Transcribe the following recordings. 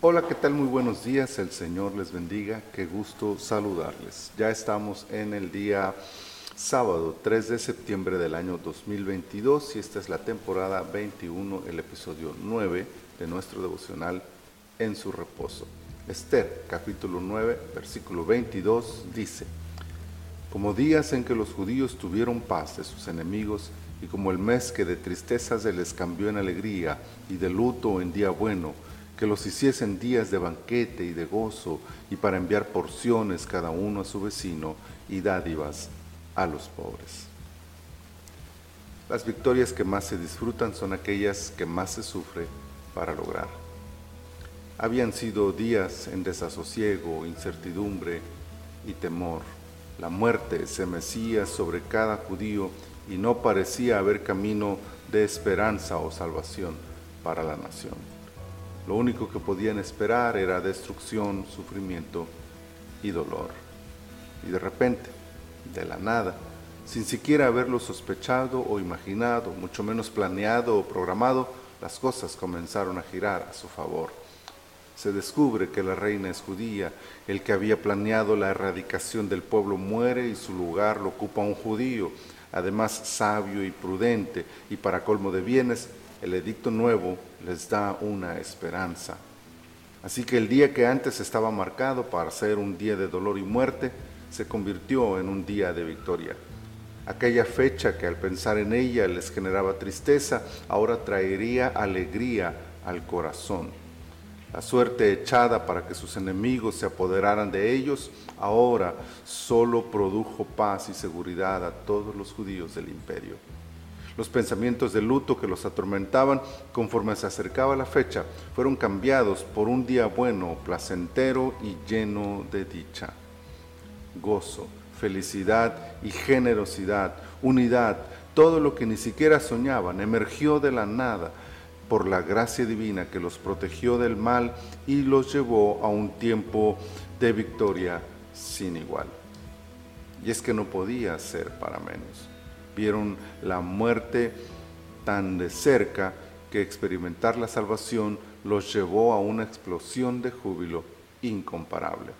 Hola, ¿qué tal? Muy buenos días, el Señor les bendiga, qué gusto saludarles. Ya estamos en el día sábado 3 de septiembre del año 2022 y esta es la temporada 21, el episodio 9 de nuestro devocional En su reposo. Esther, capítulo 9, versículo 22, dice, Como días en que los judíos tuvieron paz de sus enemigos, y como el mes que de tristeza se les cambió en alegría y de luto en día bueno, que los hiciesen días de banquete y de gozo, y para enviar porciones cada uno a su vecino y dádivas a los pobres. Las victorias que más se disfrutan son aquellas que más se sufre para lograr. Habían sido días en desasosiego, incertidumbre y temor. La muerte se mecía sobre cada judío y no parecía haber camino de esperanza o salvación para la nación. Lo único que podían esperar era destrucción, sufrimiento y dolor. Y de repente, de la nada, sin siquiera haberlo sospechado o imaginado, mucho menos planeado o programado, las cosas comenzaron a girar a su favor. Se descubre que la reina es judía, el que había planeado la erradicación del pueblo muere y su lugar lo ocupa un judío, además sabio y prudente, y para colmo de bienes, el edicto nuevo les da una esperanza. Así que el día que antes estaba marcado para ser un día de dolor y muerte, se convirtió en un día de victoria. Aquella fecha que al pensar en ella les generaba tristeza, ahora traería alegría al corazón. La suerte echada para que sus enemigos se apoderaran de ellos, ahora solo produjo paz y seguridad a todos los judíos del imperio. Los pensamientos de luto que los atormentaban conforme se acercaba la fecha fueron cambiados por un día bueno, placentero y lleno de dicha. Gozo, felicidad y generosidad, unidad, todo lo que ni siquiera soñaban, emergió de la nada por la gracia divina que los protegió del mal y los llevó a un tiempo de victoria sin igual. Y es que no podía ser para menos. Vieron la muerte tan de cerca que experimentar la salvación los llevó a una explosión de júbilo incomparable.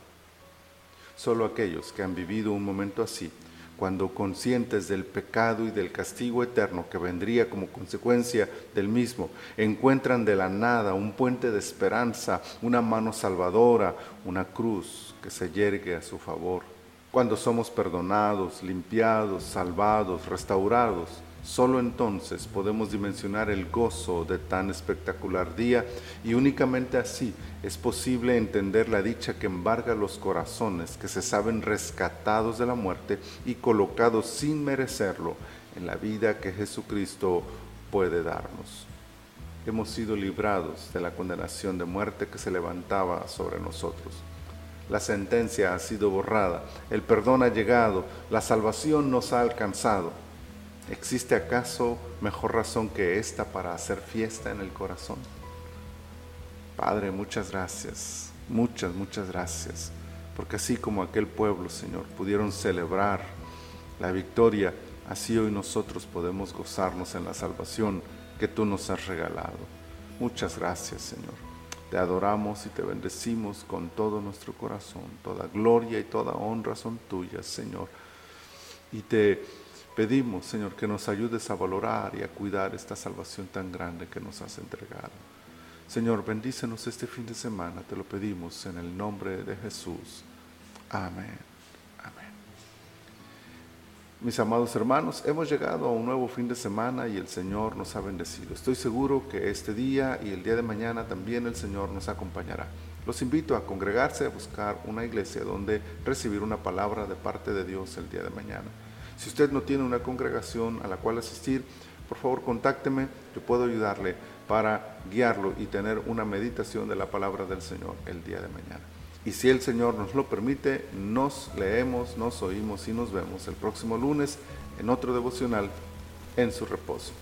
Solo aquellos que han vivido un momento así cuando conscientes del pecado y del castigo eterno que vendría como consecuencia del mismo, encuentran de la nada un puente de esperanza, una mano salvadora, una cruz que se yergue a su favor. Cuando somos perdonados, limpiados, salvados, restaurados, Solo entonces podemos dimensionar el gozo de tan espectacular día y únicamente así es posible entender la dicha que embarga los corazones que se saben rescatados de la muerte y colocados sin merecerlo en la vida que Jesucristo puede darnos. Hemos sido librados de la condenación de muerte que se levantaba sobre nosotros. La sentencia ha sido borrada, el perdón ha llegado, la salvación nos ha alcanzado ¿Existe acaso mejor razón que esta para hacer fiesta en el corazón? Padre, muchas gracias, muchas, muchas gracias, porque así como aquel pueblo, Señor, pudieron celebrar la victoria, así hoy nosotros podemos gozarnos en la salvación que tú nos has regalado. Muchas gracias, Señor. Te adoramos y te bendecimos con todo nuestro corazón. Toda gloria y toda honra son tuyas, Señor. Y te Pedimos, Señor, que nos ayudes a valorar y a cuidar esta salvación tan grande que nos has entregado. Señor, bendícenos este fin de semana, te lo pedimos en el nombre de Jesús. Amén. Mis amados hermanos, hemos llegado a un nuevo fin de semana y el Señor nos ha bendecido. Estoy seguro que este día y el día de mañana también el Señor nos acompañará. Los invito a congregarse, a buscar una iglesia donde recibir una palabra de parte de Dios el día de mañana. Si usted no tiene una congregación a la cual asistir, por favor contácteme, yo puedo ayudarle para guiarlo y tener una meditación de la palabra del Señor el día de mañana. Y si el Señor nos lo permite, nos leemos, nos oímos y nos vemos el próximo lunes en otro devocional en su reposo.